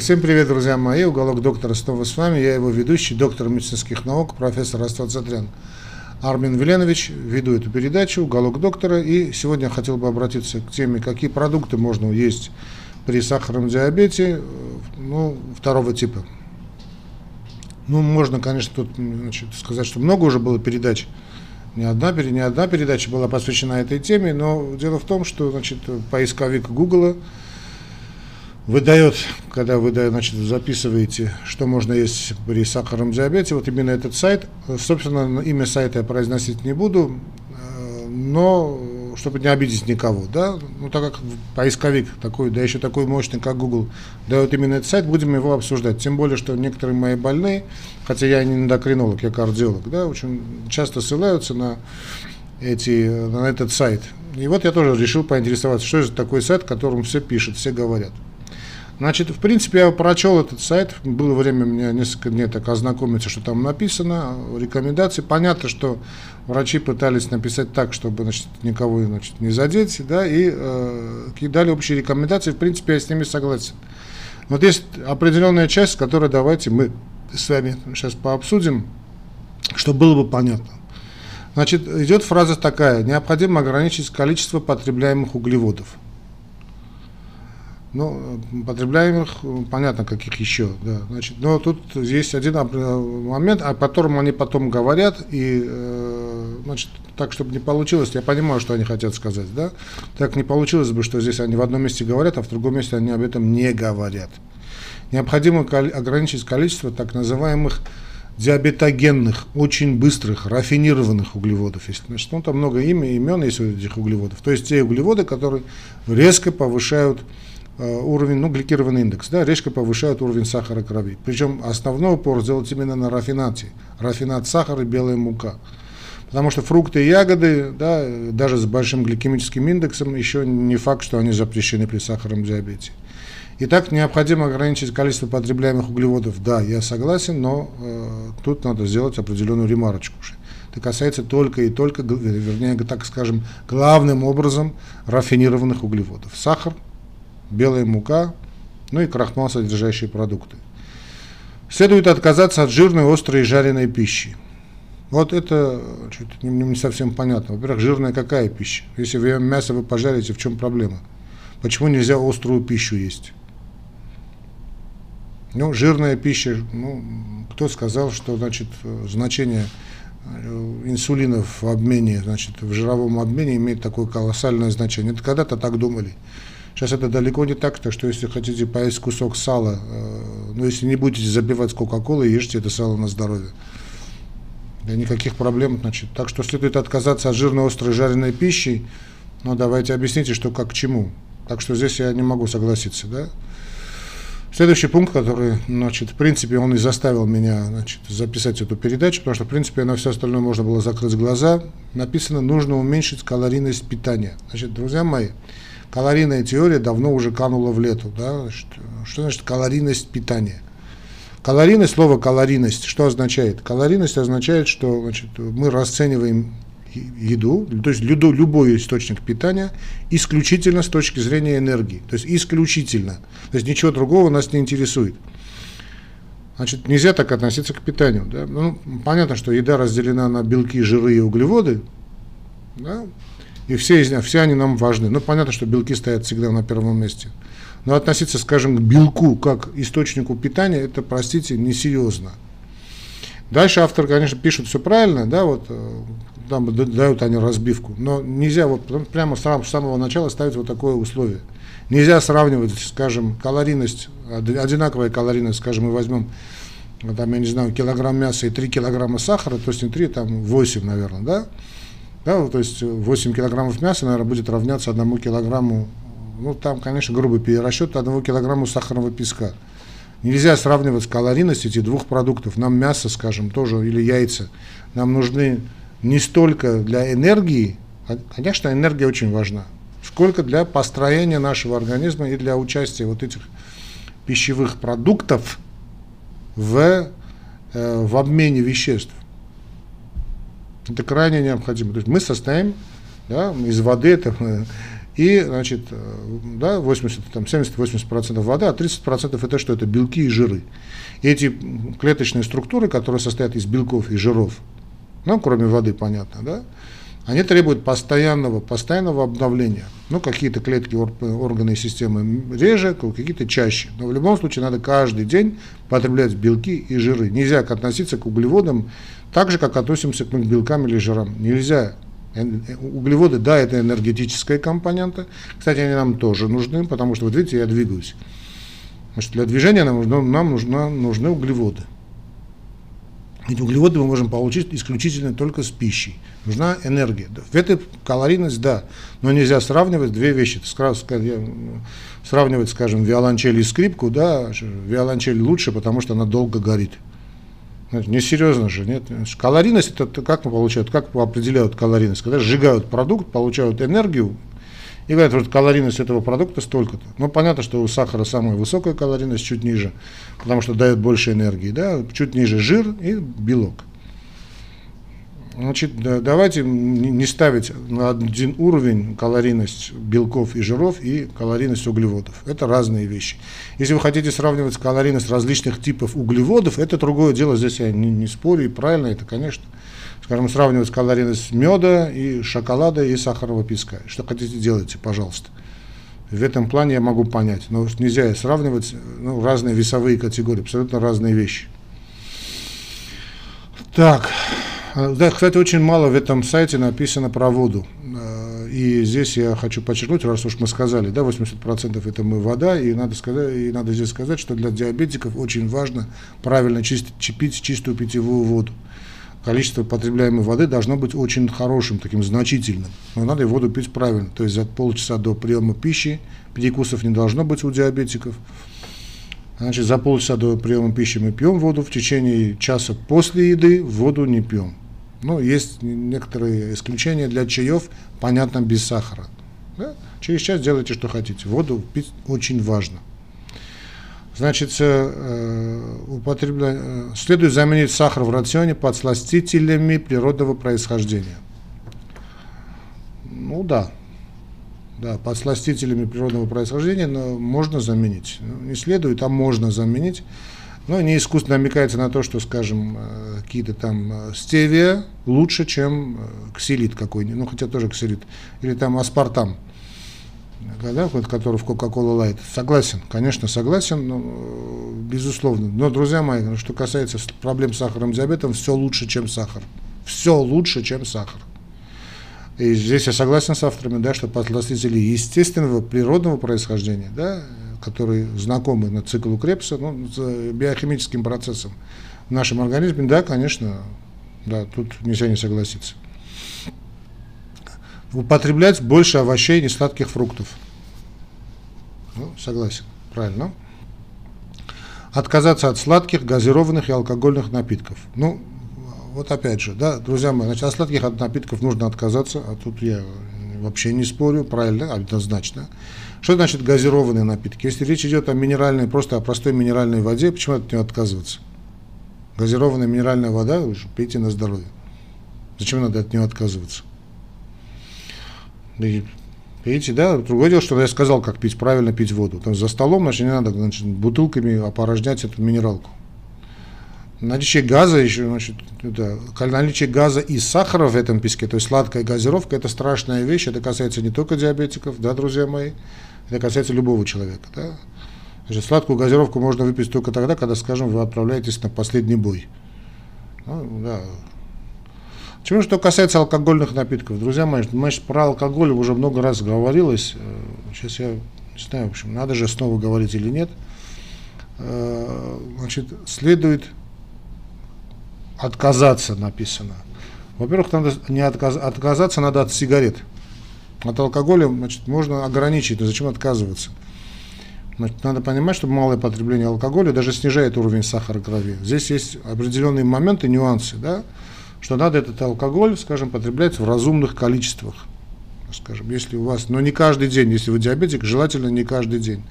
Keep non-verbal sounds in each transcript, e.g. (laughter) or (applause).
Всем привет, друзья мои. Уголок доктора снова с вами. Я его ведущий, доктор медицинских наук, профессор Астат Затрян. Армин Веленович, веду эту передачу «Уголок доктора». И сегодня я хотел бы обратиться к теме, какие продукты можно есть при сахарном диабете ну, второго типа. Ну, можно, конечно, тут значит, сказать, что много уже было передач. Не одна, не одна передача была посвящена этой теме, но дело в том, что значит, поисковик Гугла выдает, когда вы значит, записываете, что можно есть при сахарном диабете, вот именно этот сайт, собственно, имя сайта я произносить не буду, э, но чтобы не обидеть никого, да, ну так как поисковик такой, да еще такой мощный, как Google, дает именно этот сайт, будем его обсуждать. Тем более, что некоторые мои больные, хотя я не эндокринолог, я кардиолог, да, очень часто ссылаются на эти, на этот сайт. И вот я тоже решил поинтересоваться, что это такой сайт, которым все пишут, все говорят. Значит, в принципе, я прочел этот сайт, было время мне несколько дней так ознакомиться, что там написано, рекомендации. Понятно, что врачи пытались написать так, чтобы значит, никого значит, не задеть, да, и э, дали общие рекомендации, в принципе, я с ними согласен. Вот есть определенная часть, которую давайте мы с вами сейчас пообсудим, чтобы было бы понятно. Значит, идет фраза такая, необходимо ограничить количество потребляемых углеводов – ну, потребляемых, понятно, каких еще, да. Значит, но тут есть один момент, о котором они потом говорят, и, э, значит, так, чтобы не получилось, я понимаю, что они хотят сказать, да, так не получилось бы, что здесь они в одном месте говорят, а в другом месте они об этом не говорят. Необходимо ограничить количество так называемых диабетогенных, очень быстрых, рафинированных углеводов. Значит, ну, там много имя, имен есть у этих углеводов. То есть те углеводы, которые резко повышают Э, уровень, ну, гликированный индекс, да, резко повышают уровень сахара крови. Причем основной упор сделать именно на рафинате. Рафинат сахара и белая мука. Потому что фрукты и ягоды, да, даже с большим гликемическим индексом, еще не факт, что они запрещены при сахарном диабете. Итак, необходимо ограничить количество потребляемых углеводов. Да, я согласен, но э, тут надо сделать определенную ремарочку. Это касается только и только, вернее, так скажем, главным образом рафинированных углеводов. Сахар, белая мука, ну и крахмал, содержащие продукты. Следует отказаться от жирной, острой и жареной пищи. Вот это чуть не, не совсем понятно. Во-первых, жирная какая пища? Если вы мясо вы пожарите, в чем проблема? Почему нельзя острую пищу есть? Ну, жирная пища, ну, кто сказал, что, значит, значение э, инсулина в обмене, значит, в жировом обмене имеет такое колоссальное значение. Это когда-то так думали. Сейчас это далеко не так, так что если хотите поесть кусок сала, э, ну если не будете забивать Кока-Колой, ешьте это сало на здоровье. Да никаких проблем, значит. Так что следует отказаться от жирной, острой, жареной пищи. Но давайте объясните, что как к чему. Так что здесь я не могу согласиться, да. Следующий пункт, который, значит, в принципе, он и заставил меня значит, записать эту передачу, потому что, в принципе, на все остальное можно было закрыть глаза. Написано, нужно уменьшить калорийность питания. Значит, друзья мои, калорийная теория давно уже канула в лету. Да? Что значит калорийность питания? Калорийность, слово калорийность, что означает? Калорийность означает, что значит, мы расцениваем еду, то есть любой, любой источник питания, исключительно с точки зрения энергии. То есть исключительно. То есть ничего другого нас не интересует. Значит, нельзя так относиться к питанию. Да? Ну, понятно, что еда разделена на белки, жиры и углеводы. Да? И все, все они нам важны. Ну, понятно, что белки стоят всегда на первом месте. Но относиться, скажем, к белку как источнику питания, это, простите, несерьезно. Дальше автор, конечно, пишет все правильно, да, вот э, там дают они разбивку, но нельзя вот прямо с самого начала ставить вот такое условие. Нельзя сравнивать, скажем, калорийность, одинаковая калорийность, скажем, мы возьмем, там, я не знаю, килограмм мяса и 3 килограмма сахара, то есть не 3, там 8, наверное, да, да, то есть 8 килограммов мяса, наверное, будет равняться одному килограмму, ну, там, конечно, грубый перерасчет, одному килограмму сахарного песка. Нельзя сравнивать калорийность этих двух продуктов. Нам мясо, скажем, тоже, или яйца, нам нужны не столько для энергии, а, конечно, энергия очень важна, сколько для построения нашего организма и для участия вот этих пищевых продуктов в, э, в обмене веществ. Это крайне необходимо. То есть мы состоим да, из воды, это, И, значит, э, да, 80, там, 70-80% вода, а 30% это что? Это белки и жиры. И эти клеточные структуры, которые состоят из белков и жиров, ну, кроме воды, понятно, да, они требуют постоянного, постоянного обновления. Ну, какие-то клетки, органы и системы реже, какие-то чаще. Но в любом случае надо каждый день потреблять белки и жиры. Нельзя относиться к углеводам так же, как относимся к белкам или жирам. Нельзя. Углеводы, да, это энергетическая компонента. Кстати, они нам тоже нужны, потому что, вот видите, я двигаюсь. Значит, для движения нам, нужно, нам нужно, нужны углеводы. Эти углеводы мы можем получить исключительно только с пищей. Нужна энергия. В этой калорийность, да, но нельзя сравнивать две вещи. Сравнивать, скажем, виолончель и скрипку, да, виолончель лучше, потому что она долго горит. Несерьезно же, нет. Калорийность, это как получают, как определяют калорийность? Когда сжигают продукт, получают энергию, и говорят, вот калорийность этого продукта столько-то. Ну, понятно, что у сахара самая высокая калорийность, чуть ниже, потому что дает больше энергии, да, чуть ниже жир и белок. Значит, давайте не ставить на один уровень калорийность белков и жиров и калорийность углеводов. Это разные вещи. Если вы хотите сравнивать калорийность различных типов углеводов, это другое дело. Здесь я не, не спорю, и правильно это, конечно скажем, сравнивать калорийность меда и шоколада и сахарного песка. Что хотите, делайте, пожалуйста. В этом плане я могу понять. Но нельзя сравнивать ну, разные весовые категории, абсолютно разные вещи. Так, да, кстати, очень мало в этом сайте написано про воду. И здесь я хочу подчеркнуть, раз уж мы сказали, да, 80% это мы вода, и надо, сказать, и надо здесь сказать, что для диабетиков очень важно правильно чистить, пить чистую питьевую воду количество потребляемой воды должно быть очень хорошим, таким значительным. Но надо воду пить правильно. То есть за полчаса до приема пищи, перекусов не должно быть у диабетиков. Значит, за полчаса до приема пищи мы пьем воду, в течение часа после еды воду не пьем. Ну, есть некоторые исключения для чаев, понятно, без сахара. Да? Через час делайте, что хотите. Воду пить очень важно. Значит, э, употребля... Э, следует заменить сахар в рационе подсластителями природного происхождения. Ну да, да, подсластителями природного происхождения но можно заменить. Ну, не следует, а можно заменить. Но не искусственно намекается на то, что, скажем, э, какие-то там стевия лучше, чем ксилит какой-нибудь, ну хотя тоже ксилит, или там аспартам да, который в Coca-Cola Light. Согласен, конечно, согласен, но, э, безусловно. Но, друзья мои, ну, что касается проблем с сахарным диабетом, все лучше, чем сахар. Все лучше, чем сахар. И здесь я согласен с авторами, да, что подсластители естественного, природного происхождения, да, которые знакомы на циклу Крепса, ну, с биохимическим процессом в нашем организме, да, конечно, да, тут нельзя не согласиться употреблять больше овощей и сладких фруктов. Ну, согласен, правильно. Отказаться от сладких, газированных и алкогольных напитков. Ну, вот опять же, да, друзья мои, значит, от сладких от напитков нужно отказаться, а тут я вообще не спорю, правильно, однозначно. Что значит газированные напитки? Если речь идет о минеральной, просто о простой минеральной воде, почему от нее отказываться? Газированная минеральная вода, вы же пейте на здоровье. Зачем надо от нее отказываться? Видите, да, другое дело, что я сказал, как пить, правильно пить воду. Там за столом, значит, не надо значит, бутылками опорожнять эту минералку. Наличие газа еще, значит, это, наличие газа и сахара в этом песке, то есть сладкая газировка, это страшная вещь, это касается не только диабетиков, да, друзья мои, это касается любого человека, да. Значит, сладкую газировку можно выпить только тогда, когда, скажем, вы отправляетесь на последний бой. Ну, да, чего что касается алкогольных напитков, друзья мои, значит, про алкоголь уже много раз говорилось. Э, сейчас я не знаю, в общем, надо же снова говорить или нет. Э, значит, следует отказаться, написано. Во-первых, надо не отказ, отказаться надо от сигарет. От алкоголя, значит, можно ограничить, но зачем отказываться? Значит, надо понимать, что малое потребление алкоголя даже снижает уровень сахара в крови. Здесь есть определенные моменты, нюансы, да что надо этот алкоголь, скажем, потреблять в разумных количествах. Скажем, если у вас, но не каждый день, если вы диабетик, желательно не каждый день.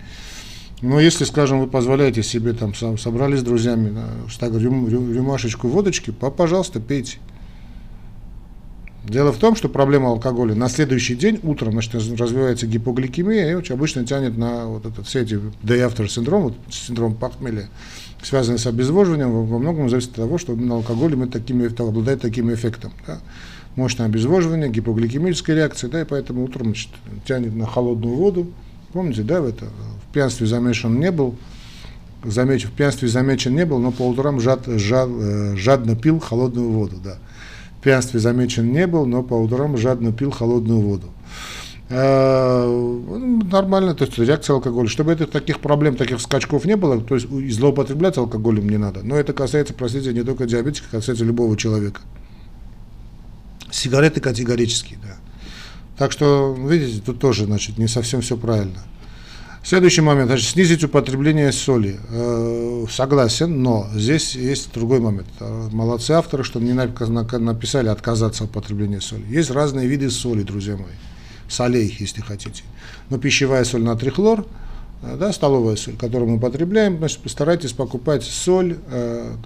Но если, скажем, вы позволяете себе, там, собрались с друзьями, так, рюм, рюм, рюмашечку водочки, пожалуйста, пейте. Дело в том, что проблема алкоголя на следующий день, утром, значит, развивается гипогликемия, и очень обычно тянет на вот этот, все эти day after синдром, вот, синдром похмелья, связанный с обезвоживанием, во многом зависит от того, что именно алкоголь мы такими, обладает таким эффектом. Да? Мощное обезвоживание, гипогликемическая реакция, да, и поэтому утром значит, тянет на холодную воду. Помните, да, в, это, пьянстве замешан не был, замечен, в пьянстве замечен не был, но по утрам жад, жад, э, жадно пил холодную воду, да пьянстве замечен не был, но по утрам жадно пил холодную воду. Э, ну, нормально, то есть реакция алкоголя. Чтобы этих таких проблем, таких скачков не было, то есть злоупотреблять алкоголем не надо. Но это касается, простите, не только диабетика, касается любого человека. Сигареты категорически, да. Так что, видите, тут тоже, значит, не совсем все правильно. Следующий момент, значит, снизить употребление соли. Э, согласен, но здесь есть другой момент. Э, молодцы авторы, что не написали отказаться от употребления соли. Есть разные виды соли, друзья мои. Солей, если хотите. Но пищевая соль натрий хлор, э, да, столовая соль, которую мы употребляем, значит, постарайтесь покупать соль,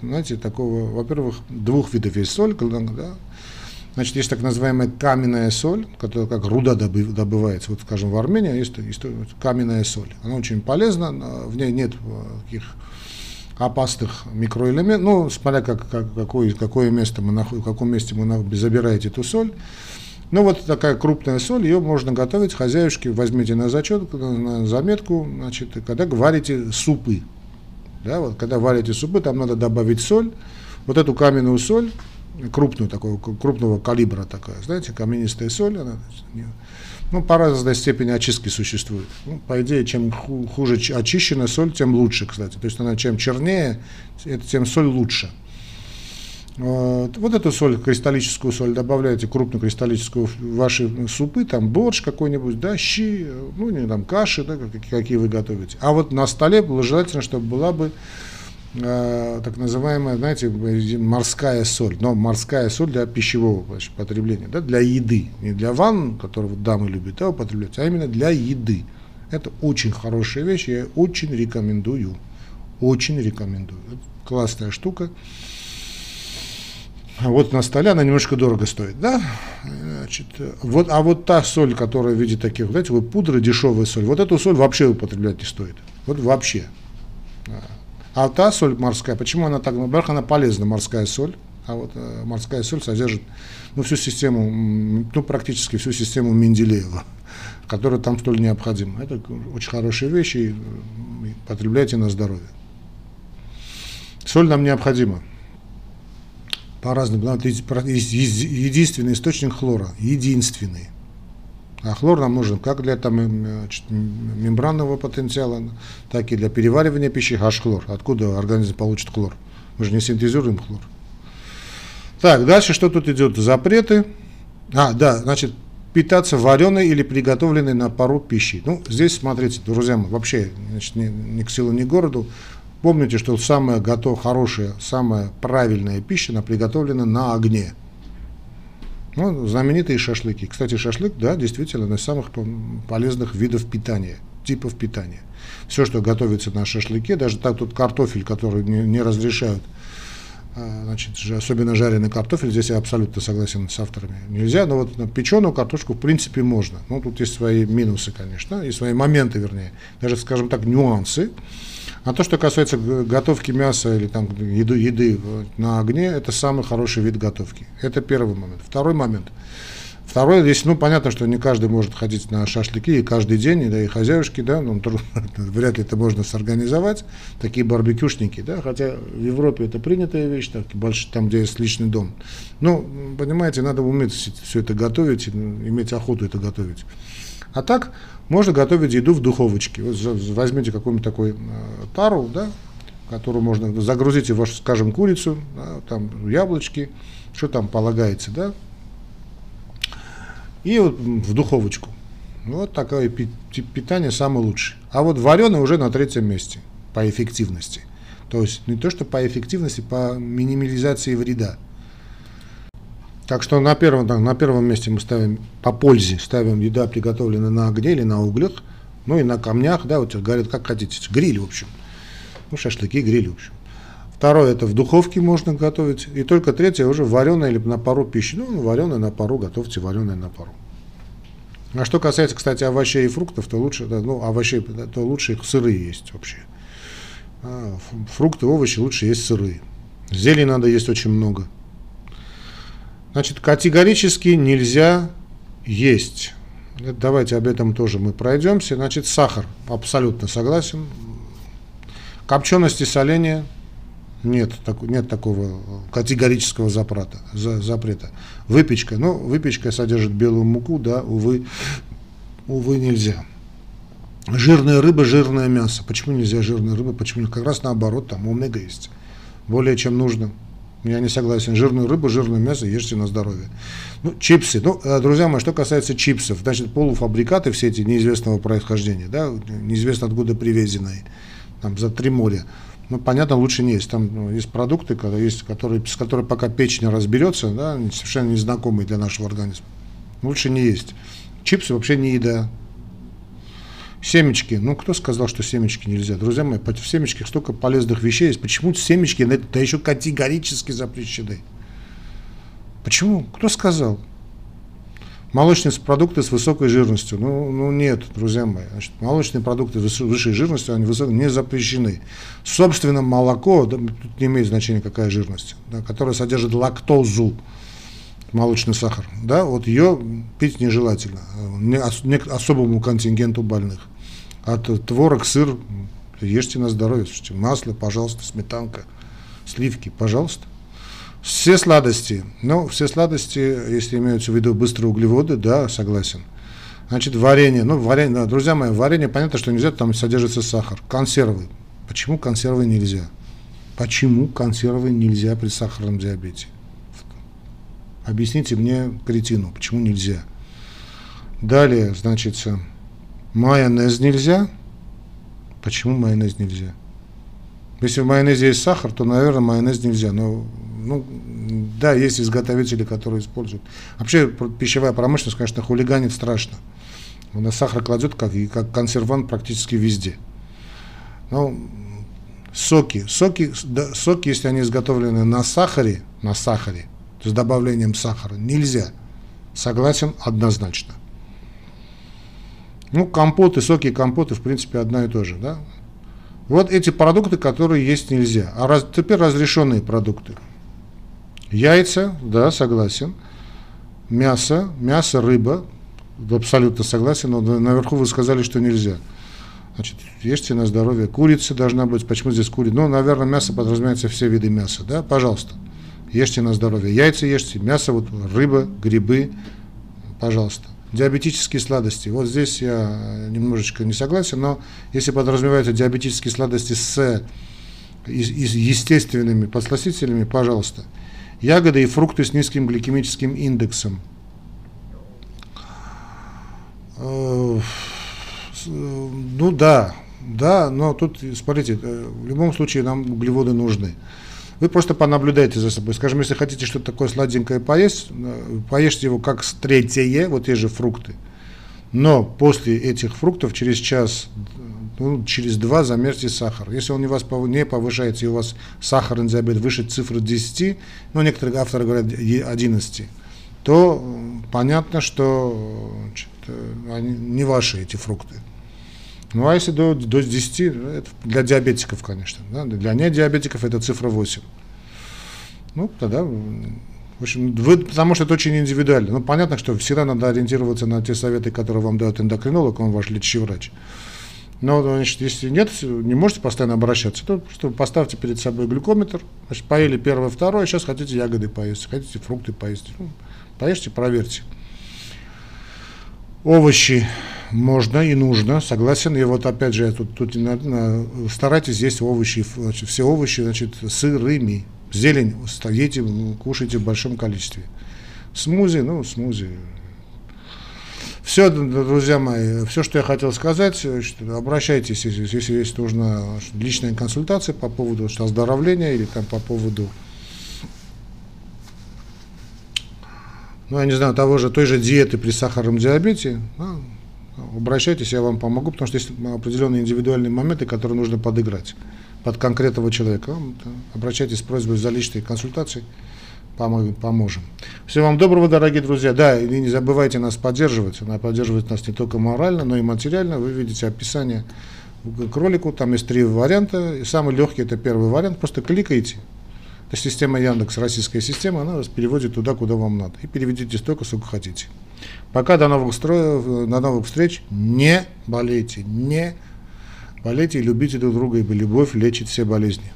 знаете, такого, во-первых, двух видов есть соль, да, Значит, есть так называемая каменная соль, которая как руда добывается. Вот, скажем, в Армении есть, есть каменная соль. Она очень полезна, в ней нет таких опасных микроэлементов. Ну, смотря как, как, какое, какое место мы находим, в каком месте вы забираете эту соль. Ну, вот такая крупная соль, ее можно готовить, хозяюшки, возьмите на зачет, на заметку, значит, когда варите супы. Да, вот, когда варите супы, там надо добавить соль. Вот эту каменную соль крупную, такого, крупного калибра такая, знаете, каменистая соль, она, ну, по разной степени очистки существует. Ну, по идее, чем хуже очищенная соль, тем лучше, кстати. То есть она чем чернее, тем соль лучше. Вот, вот эту соль, кристаллическую соль добавляете, крупную кристаллическую в ваши супы, там борщ какой-нибудь, да, щи, ну, не там каши, да, какие вы готовите. А вот на столе желательно, чтобы была бы э, так называемая, знаете, морская соль, но морская соль для пищевого значит, потребления, да, для еды, не для ванн, которую дамы любят да, употреблять, а именно для еды. Это очень хорошая вещь, я очень рекомендую, очень рекомендую. Это классная штука. А вот на столе она немножко дорого стоит, да? Значит, вот, а вот та соль, которая в виде таких, знаете, вот пудры, дешевая соль, вот эту соль вообще употреблять не стоит. Вот вообще. А та соль морская, почему она так, во-первых, она полезна, морская соль, а вот э, морская соль содержит ну, всю систему, ну, практически всю систему Менделеева, (laughs) которая там столь необходима. Это очень хорошие вещи, и потребляйте на здоровье. Соль нам необходима. По-разному. Это единственный источник хлора. Единственный. А хлор нам нужен как для там, мембранного потенциала, так и для переваривания пищи. Аж хлор. Откуда организм получит хлор? Мы же не синтезируем хлор. Так, дальше что тут идет? Запреты. А, да, значит, питаться вареной или приготовленной на пару пищей. Ну, здесь, смотрите, друзья мои, вообще значит, ни, ни к силу, ни к городу. Помните, что самая готов, хорошая, самая правильная пища, она приготовлена на огне. Ну, знаменитые шашлыки. Кстати, шашлык, да, действительно, одна из самых полезных видов питания, типов питания. Все, что готовится на шашлыке, даже так тут картофель, который не, не разрешают, а, значит, особенно жареный картофель, здесь я абсолютно согласен с авторами. Нельзя, но вот на печеную картошку в принципе можно. Ну, тут есть свои минусы, конечно, и свои моменты, вернее, даже, скажем так, нюансы. А то, что касается готовки мяса или там еды, еды на огне, это самый хороший вид готовки. Это первый момент. Второй момент. Второй, здесь, ну, понятно, что не каждый может ходить на шашлыки и каждый день, да, и хозяюшки, да, ну, (laughs) вряд ли это можно сорганизовать, такие барбекюшники, да, хотя в Европе это принятая вещь, так, больше, там, где есть личный дом. Ну, понимаете, надо уметь все это готовить, иметь охоту это готовить. А так, можно готовить еду в духовочке. Вот возьмите какую-нибудь такой э, тару, да, которую можно загрузить в, скажем, курицу, да, там яблочки, что там полагается, да, и вот в духовочку. Вот такое питание самое лучшее. А вот вареное уже на третьем месте по эффективности. То есть не то, что по эффективности, по минимализации вреда. Так что на первом, на первом месте мы ставим по пользе, ставим еда, приготовленная на огне или на углях, ну и на камнях, да, вот говорят, как хотите, гриль, в общем. Ну, шашлыки, гриль, в общем. Второе, это в духовке можно готовить. И только третье, уже вареная или на пару пищи. Ну, вареная на пару, готовьте вареная на пару. А что касается, кстати, овощей и фруктов, то лучше, ну, овощей, то лучше их сырые есть вообще. А, фрукты, овощи лучше есть сырые. Зелень надо есть очень много. Значит, категорически нельзя есть. Давайте об этом тоже мы пройдемся. Значит, сахар. Абсолютно согласен. Копчености, соления. Нет, так, нет такого категорического запрета, за, запрета. Выпечка. Ну, выпечка содержит белую муку, да, увы, увы, нельзя. Жирная рыба, жирное мясо. Почему нельзя жирная рыба? Почему? Как раз наоборот, там омега есть. Более чем нужно. Я не согласен. Жирную рыбу, жирное мясо ешьте на здоровье. Ну, чипсы. Ну, э, друзья мои, что касается чипсов, значит, полуфабрикаты все эти неизвестного происхождения, да, неизвестно откуда привезенные, там, за три моря. Ну, понятно, лучше не есть. Там ну, есть продукты, которые, есть, которые, с которыми пока печень разберется, да, совершенно незнакомые для нашего организма. Лучше не есть. Чипсы вообще не еда. Семечки. Ну, кто сказал, что семечки нельзя? Друзья мои, в семечках столько полезных вещей есть. Почему семечки да еще категорически запрещены? Почему? Кто сказал? Молочные продукты с высокой жирностью. Ну, ну нет, друзья мои. Значит, молочные продукты с высшей жирностью, они высокой, не запрещены. Собственно, молоко, да, тут не имеет значения какая жирность, да, которая содержит лактозу, молочный сахар, да, вот ее пить нежелательно не, не, особому контингенту больных. От творог, сыр, ешьте на здоровье, слушайте, масло, пожалуйста, сметанка, сливки, пожалуйста. Все сладости, ну, все сладости, если имеются в виду быстрые углеводы, да, согласен. Значит, варенье, ну, варенье, друзья мои, варенье, понятно, что нельзя, там содержится сахар. Консервы. Почему консервы нельзя? Почему консервы нельзя при сахарном диабете? Объясните мне, кретину, почему нельзя? Далее, значит, майонез нельзя. Почему майонез нельзя? Если в майонезе есть сахар, то, наверное, майонез нельзя. Но, ну, да, есть изготовители, которые используют. Вообще, пищевая промышленность, конечно, хулиганит страшно. На сахар кладет, как, и как консервант практически везде. Ну, соки. Соки, да, соки, если они изготовлены на сахаре, на сахаре, с добавлением сахара, нельзя. Согласен однозначно. Ну, компоты, соки, компоты, в принципе, одно и то же, да. Вот эти продукты, которые есть нельзя. А раз, теперь разрешенные продукты. Яйца, да, согласен. Мясо, мясо, рыба, абсолютно согласен, но наверху вы сказали, что нельзя. Значит, ешьте на здоровье. Курица должна быть. Почему здесь курица? Ну, наверное, мясо подразумевается все виды мяса, да, пожалуйста. Ешьте на здоровье. Яйца ешьте, мясо, вот, рыба, грибы, пожалуйста диабетические сладости. Вот здесь я немножечко не согласен, но если подразумеваются диабетические сладости с естественными подсластителями, пожалуйста. Ягоды и фрукты с низким гликемическим индексом. Э, ну да, да, но тут, смотрите, э, в любом случае нам углеводы нужны. Вы просто понаблюдайте за собой. Скажем, если хотите что-то такое сладенькое поесть, э, поешьте его как третье, вот те же фрукты. Но после этих фруктов через час, ну, через два замерьте сахар. Если он у вас не повышается, и у вас сахарный диабет выше цифры 10, ну, некоторые авторы говорят 11, то понятно, что значит, они не ваши эти фрукты. Ну, а если до, до 10, это для диабетиков, конечно. Да? Для недиабетиков это цифра 8. Ну, тогда, в общем, вы, потому что это очень индивидуально. Ну, понятно, что всегда надо ориентироваться на те советы, которые вам дает эндокринолог, он ваш лечащий врач. Но, значит, если нет, не можете постоянно обращаться, то просто поставьте перед собой глюкометр, значит, поели первое, второе, сейчас хотите ягоды поесть, хотите фрукты поесть. Ну, поешьте, проверьте. Овощи можно и нужно, согласен. И вот опять же, тут, тут старайтесь есть овощи, значит, все овощи, значит, сырыми. Зелень едите, кушайте в большом количестве. Смузи, ну, смузи. Все, друзья мои, все, что я хотел сказать, обращайтесь, если, если есть нужна личная консультация по поводу оздоровления или там по поводу ну, я не знаю, того же, той же диеты при сахарном диабете, ну, обращайтесь, я вам помогу, потому что есть определенные индивидуальные моменты, которые нужно подыграть. под конкретного человека. Обращайтесь с просьбой за личной консультацией, поможем. Всего вам доброго, дорогие друзья. Да, и не забывайте нас поддерживать. Она поддерживает нас не только морально, но и материально. Вы видите описание к ролику, там есть три варианта. И самый легкий это первый вариант. Просто кликайте. Это система Яндекс, российская система, она вас переводит туда, куда вам надо. И переведите столько, сколько хотите. Пока до новых, стро... до новых встреч. Не болейте, не болейте и любите друг друга, ибо любовь лечит все болезни.